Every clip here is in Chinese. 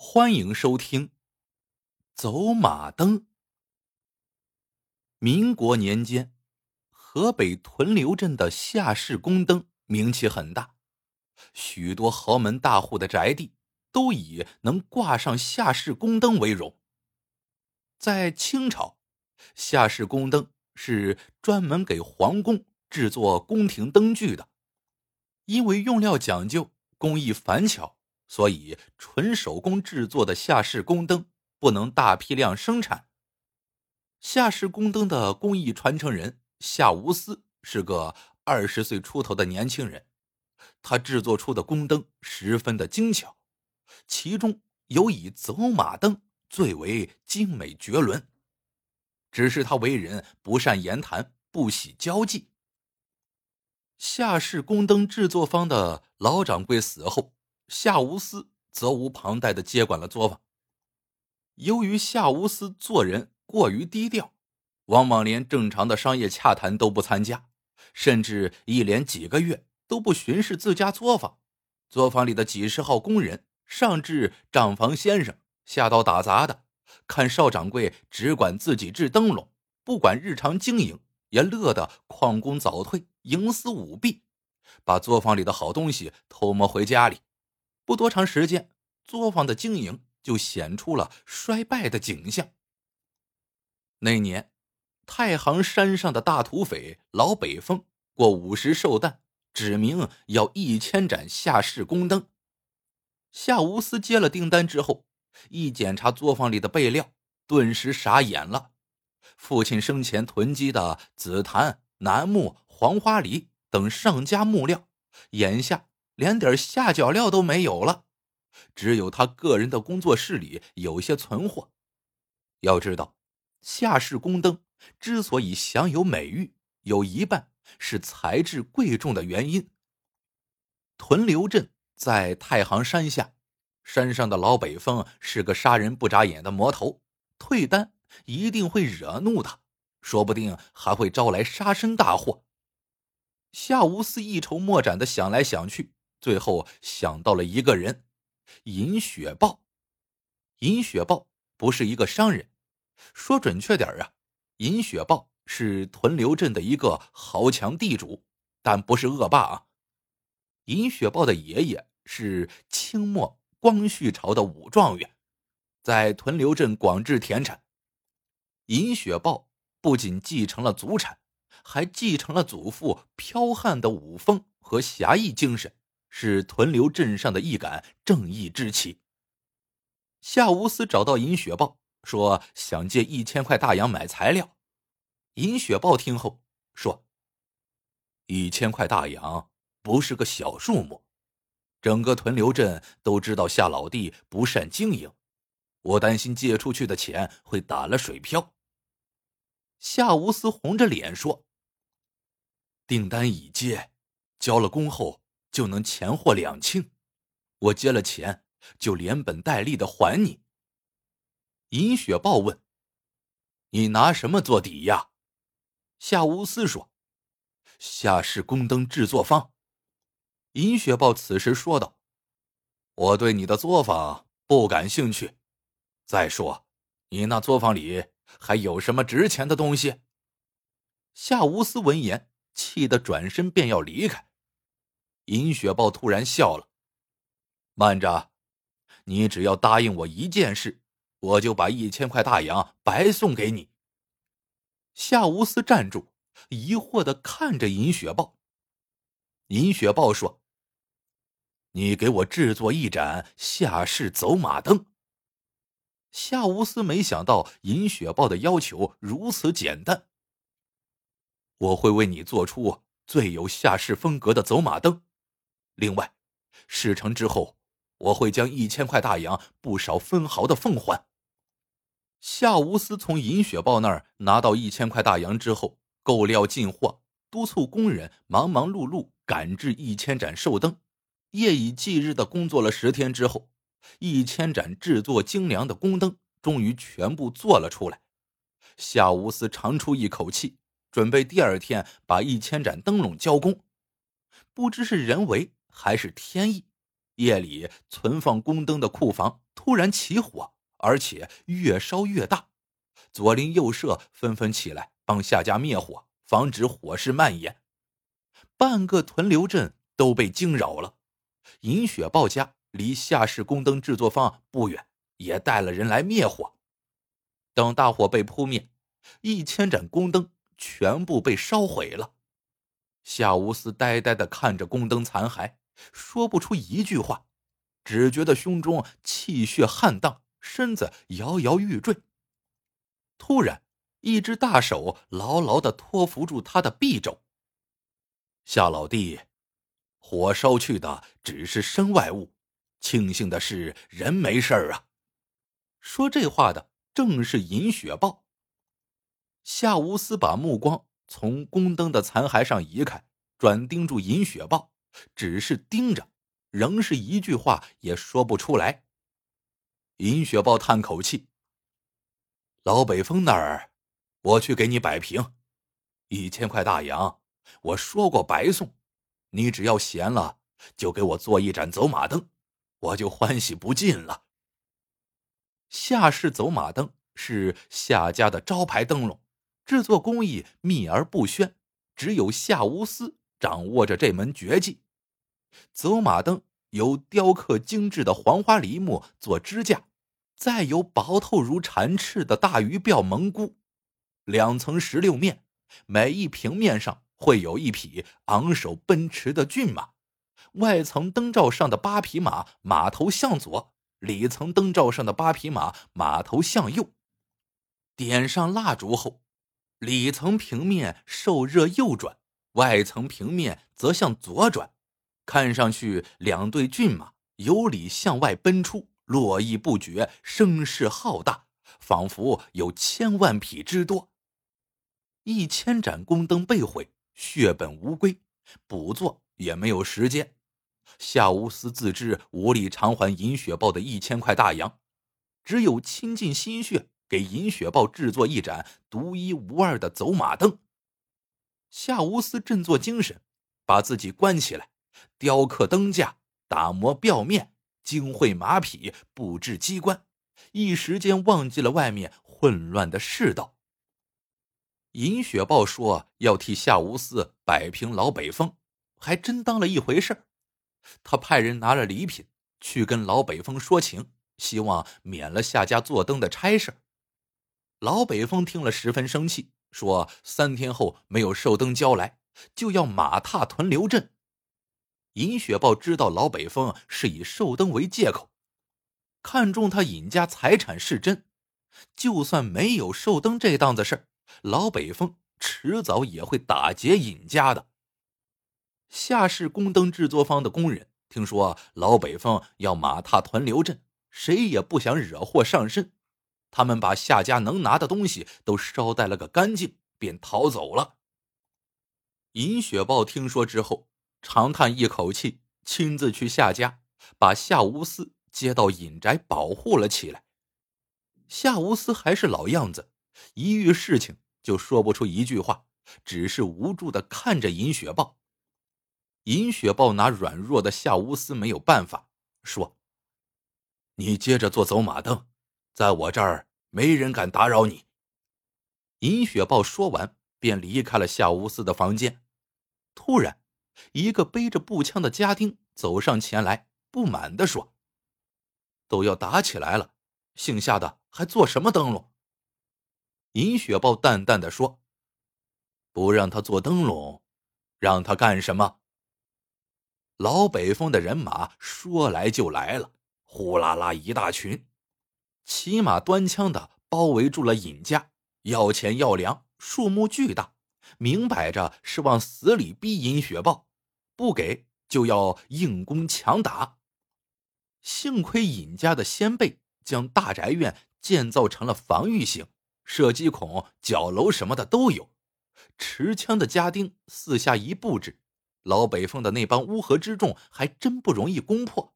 欢迎收听《走马灯》。民国年间，河北屯留镇的夏氏宫灯名气很大，许多豪门大户的宅地都以能挂上夏氏宫灯为荣。在清朝，夏氏宫灯是专门给皇宫制作宫廷灯具的，因为用料讲究，工艺繁巧。所以，纯手工制作的夏氏宫灯不能大批量生产。夏氏宫灯的工艺传承人夏无思是个二十岁出头的年轻人，他制作出的宫灯十分的精巧，其中有以走马灯最为精美绝伦。只是他为人不善言谈，不喜交际。夏氏宫灯制作方的老掌柜死后。夏无私责无旁贷的接管了作坊。由于夏无私做人过于低调，往往连正常的商业洽谈都不参加，甚至一连几个月都不巡视自家作坊。作坊里的几十号工人，上至账房先生，下到打杂的，看邵掌柜只管自己制灯笼，不管日常经营，也乐得旷工早退，营私舞弊，把作坊里的好东西偷摸回家里。不多长时间，作坊的经营就显出了衰败的景象。那年，太行山上的大土匪老北风过午时寿诞，指明要一千盏夏氏宫灯。夏无思接了订单之后，一检查作坊里的备料，顿时傻眼了。父亲生前囤积的紫檀、楠木、黄花梨等上佳木料，眼下。连点下脚料都没有了，只有他个人的工作室里有些存货。要知道，夏氏宫灯之所以享有美誉，有一半是材质贵重的原因。屯留镇在太行山下，山上的老北风是个杀人不眨眼的魔头，退单一定会惹怒他，说不定还会招来杀身大祸。夏无思一筹莫展的想来想去。最后想到了一个人，尹雪豹。尹雪豹不是一个商人，说准确点啊，尹雪豹是屯留镇的一个豪强地主，但不是恶霸啊。尹雪豹的爷爷是清末光绪朝的武状元，在屯留镇广置田产。尹雪豹不仅继承了祖产，还继承了祖父剽悍的武风和侠义精神。是屯留镇上的一杆正义之旗。夏无思找到尹雪豹，说想借一千块大洋买材料。尹雪豹听后说：“一千块大洋不是个小数目，整个屯留镇都知道夏老弟不善经营，我担心借出去的钱会打了水漂。”夏无思红着脸说：“订单已接，交了工后。”就能钱货两清，我接了钱就连本带利的还你。尹雪豹问：“你拿什么做抵押？”夏无思说：“夏氏宫灯制作坊。”尹雪豹此时说道：“我对你的作坊不感兴趣。再说，你那作坊里还有什么值钱的东西？”夏无思闻言，气得转身便要离开。尹雪豹突然笑了：“慢着，你只要答应我一件事，我就把一千块大洋白送给你。”夏无思站住，疑惑的看着尹雪豹。尹雪豹说：“你给我制作一盏夏氏走马灯。”夏无思没想到尹雪豹的要求如此简单。我会为你做出最有夏氏风格的走马灯。另外，事成之后，我会将一千块大洋不少分毫的奉还。夏无思从尹雪豹那儿拿到一千块大洋之后，购料进货，督促工人忙忙碌碌赶制一千盏寿灯，夜以继日的工作了十天之后，一千盏制作精良的宫灯终于全部做了出来。夏无思长出一口气，准备第二天把一千盏灯笼交工。不知是人为。还是天意，夜里存放宫灯的库房突然起火，而且越烧越大。左邻右舍纷纷起来帮夏家灭火，防止火势蔓延。半个屯留镇都被惊扰了。尹雪豹家离夏氏宫灯制作坊不远，也带了人来灭火。等大火被扑灭，一千盏宫灯全部被烧毁了。夏无思呆呆的看着宫灯残骸，说不出一句话，只觉得胸中气血撼荡，身子摇摇欲坠。突然，一只大手牢牢的托扶住他的臂肘。夏老弟，火烧去的只是身外物，庆幸的是人没事儿啊。说这话的正是尹雪豹。夏无思把目光从宫灯的残骸上移开，转盯住尹雪豹，只是盯着，仍是一句话也说不出来。尹雪豹叹口气：“老北风那儿，我去给你摆平，一千块大洋。”我说过白送，你只要闲了，就给我做一盏走马灯，我就欢喜不尽了。夏氏走马灯是夏家的招牌灯笼，制作工艺秘而不宣，只有夏无私掌握着这门绝技。走马灯由雕刻精致的黄花梨木做支架，再由薄透如蝉翅的大鱼鳔蒙箍，两层石榴面，每一平面上。会有一匹昂首奔驰的骏马，外层灯罩上的八匹马马头向左，里层灯罩上的八匹马马头向右。点上蜡烛后，里层平面受热右转，外层平面则向左转，看上去两对骏马由里向外奔出，络绎不绝，声势浩大，仿佛有千万匹之多。一千盏宫灯被毁。血本无归，补做也没有时间。夏无思自知无力偿还银雪豹的一千块大洋，只有倾尽心血给银雪豹制作一盏独一无二的走马灯。夏无思振作精神，把自己关起来，雕刻灯架，打磨表面，精绘马匹，布置机关，一时间忘记了外面混乱的世道。尹雪豹说要替夏无思摆平老北风，还真当了一回事他派人拿了礼品去跟老北风说情，希望免了夏家做灯的差事。老北风听了十分生气，说三天后没有寿灯交来，就要马踏屯留镇。尹雪豹知道老北风是以寿灯为借口，看中他尹家财产是真，就算没有寿灯这档子事儿。老北风迟早也会打劫尹家的。夏氏宫灯制作坊的工人听说老北风要马踏屯留镇，谁也不想惹祸上身。他们把夏家能拿的东西都捎带了个干净，便逃走了。尹雪豹听说之后，长叹一口气，亲自去夏家，把夏无私接到尹宅保护了起来。夏无私还是老样子。一遇事情就说不出一句话，只是无助的看着尹雪豹。尹雪豹拿软弱的夏无思没有办法，说：“你接着做走马灯，在我这儿没人敢打扰你。”尹雪豹说完，便离开了夏无思的房间。突然，一个背着步枪的家丁走上前来，不满的说：“都要打起来了，姓夏的还做什么灯笼？”尹雪豹淡淡的说：“不让他做灯笼，让他干什么？”老北风的人马说来就来了，呼啦啦一大群，骑马端枪的包围住了尹家，要钱要粮，数目巨大，明摆着是往死里逼尹雪豹，不给就要硬攻强打。幸亏尹家的先辈将大宅院建造成了防御型。射击孔、角楼什么的都有，持枪的家丁四下一布置，老北风的那帮乌合之众还真不容易攻破。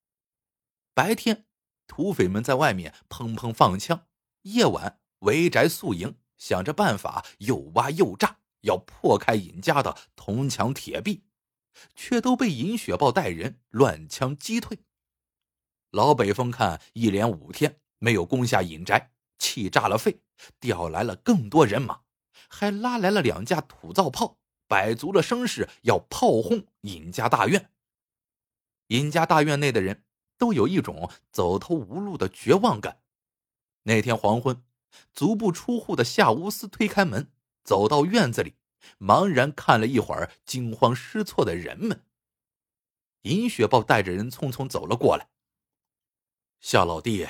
白天，土匪们在外面砰砰放枪；夜晚，围宅宿营，想着办法又挖又炸，要破开尹家的铜墙铁壁，却都被尹雪豹带人乱枪击退。老北风看一连五天没有攻下尹宅，气炸了肺，调来了更多人马，还拉来了两架土造炮，摆足了声势要炮轰尹家大院。尹家大院内的人都有一种走投无路的绝望感。那天黄昏，足不出户的夏无私推开门，走到院子里，茫然看了一会儿惊慌失措的人们。尹雪豹带着人匆匆走了过来。夏老弟，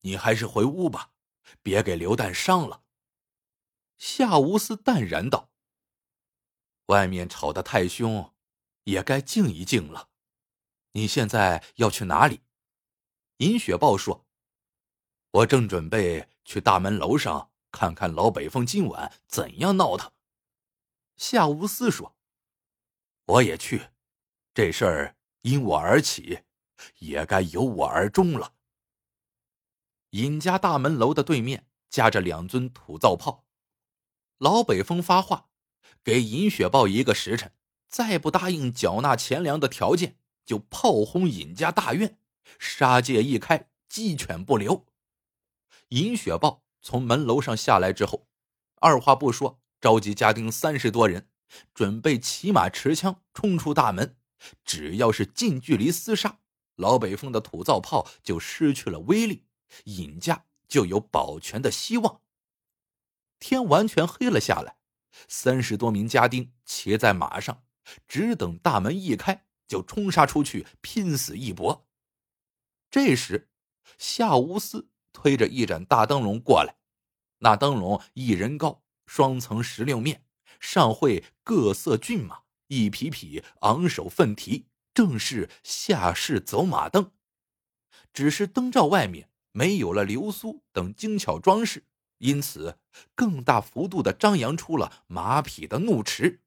你还是回屋吧，别给刘旦伤了。夏无私淡然道：“外面吵得太凶，也该静一静了。你现在要去哪里？”尹雪豹说：“我正准备去大门楼上看看老北风今晚怎样闹腾。”夏无私说：“我也去，这事儿因我而起，也该由我而终了。”尹家大门楼的对面架着两尊土造炮，老北风发话，给尹雪豹一个时辰，再不答应缴纳钱粮的条件，就炮轰尹家大院，杀戒一开，鸡犬不留。尹雪豹从门楼上下来之后，二话不说，召集家丁三十多人，准备骑马持枪冲出大门。只要是近距离厮杀，老北风的土造炮就失去了威力。尹家就有保全的希望。天完全黑了下来，三十多名家丁骑在马上，只等大门一开，就冲杀出去，拼死一搏。这时，夏无私推着一盏大灯笼过来，那灯笼一人高，双层石榴面，上绘各色骏马，一匹匹昂首奋蹄，正是夏氏走马灯。只是灯罩外面。没有了流苏等精巧装饰，因此更大幅度的张扬出了马匹的怒驰。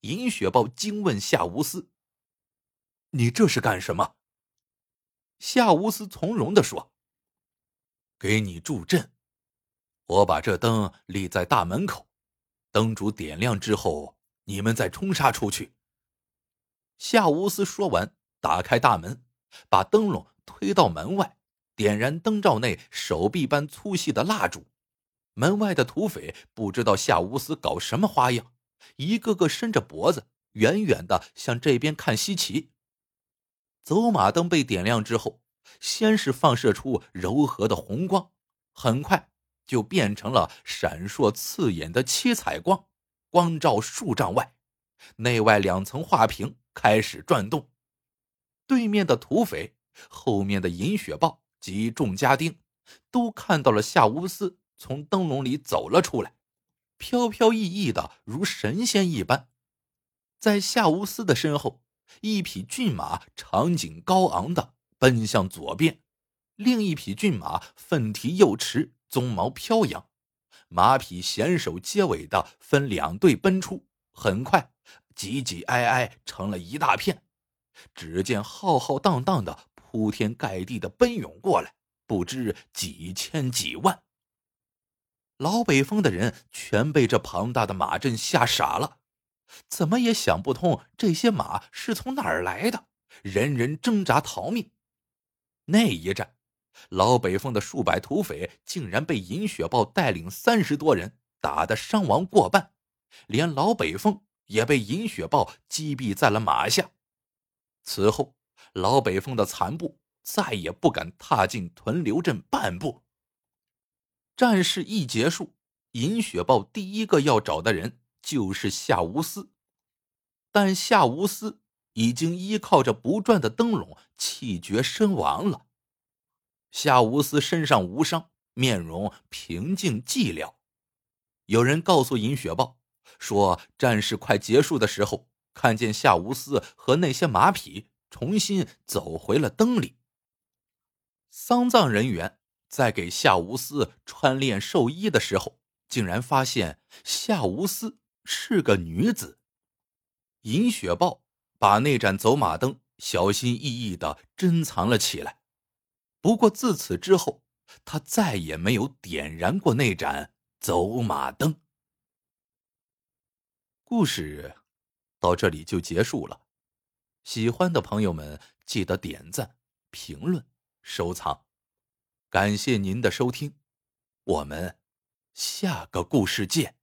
尹雪豹惊问夏无私：“你这是干什么？”夏无私从容的说：“给你助阵。我把这灯立在大门口，灯烛点亮之后，你们再冲杀出去。”夏无私说完，打开大门，把灯笼推到门外。点燃灯罩内手臂般粗细的蜡烛，门外的土匪不知道夏无私搞什么花样，一个个伸着脖子，远远的向这边看稀奇。走马灯被点亮之后，先是放射出柔和的红光，很快就变成了闪烁刺眼的七彩光，光照数丈外，内外两层画屏开始转动。对面的土匪，后面的银雪豹。及众家丁都看到了夏无斯从灯笼里走了出来，飘飘逸逸的如神仙一般。在夏无斯的身后，一匹骏马长颈高昂的奔向左边，另一匹骏马奋蹄右驰，鬃毛飘扬，马匹衔手接尾的分两队奔出，很快挤挤挨挨成了一大片。只见浩浩荡荡的。铺天盖地的奔涌过来，不知几千几万。老北风的人全被这庞大的马阵吓傻了，怎么也想不通这些马是从哪儿来的，人人挣扎逃命。那一战，老北风的数百土匪竟然被尹雪豹带领三十多人打得伤亡过半，连老北风也被尹雪豹击毙在了马下。此后。老北风的残部再也不敢踏进屯留镇半步。战事一结束，尹雪豹第一个要找的人就是夏无私，但夏无私已经依靠着不转的灯笼气绝身亡了。夏无私身上无伤，面容平静寂寥。有人告诉尹雪豹，说战事快结束的时候，看见夏无私和那些马匹。重新走回了灯里。丧葬人员在给夏无私穿殓寿衣的时候，竟然发现夏无私是个女子。尹雪豹把那盏走马灯小心翼翼的珍藏了起来。不过自此之后，他再也没有点燃过那盏走马灯。故事到这里就结束了。喜欢的朋友们，记得点赞、评论、收藏。感谢您的收听，我们下个故事见。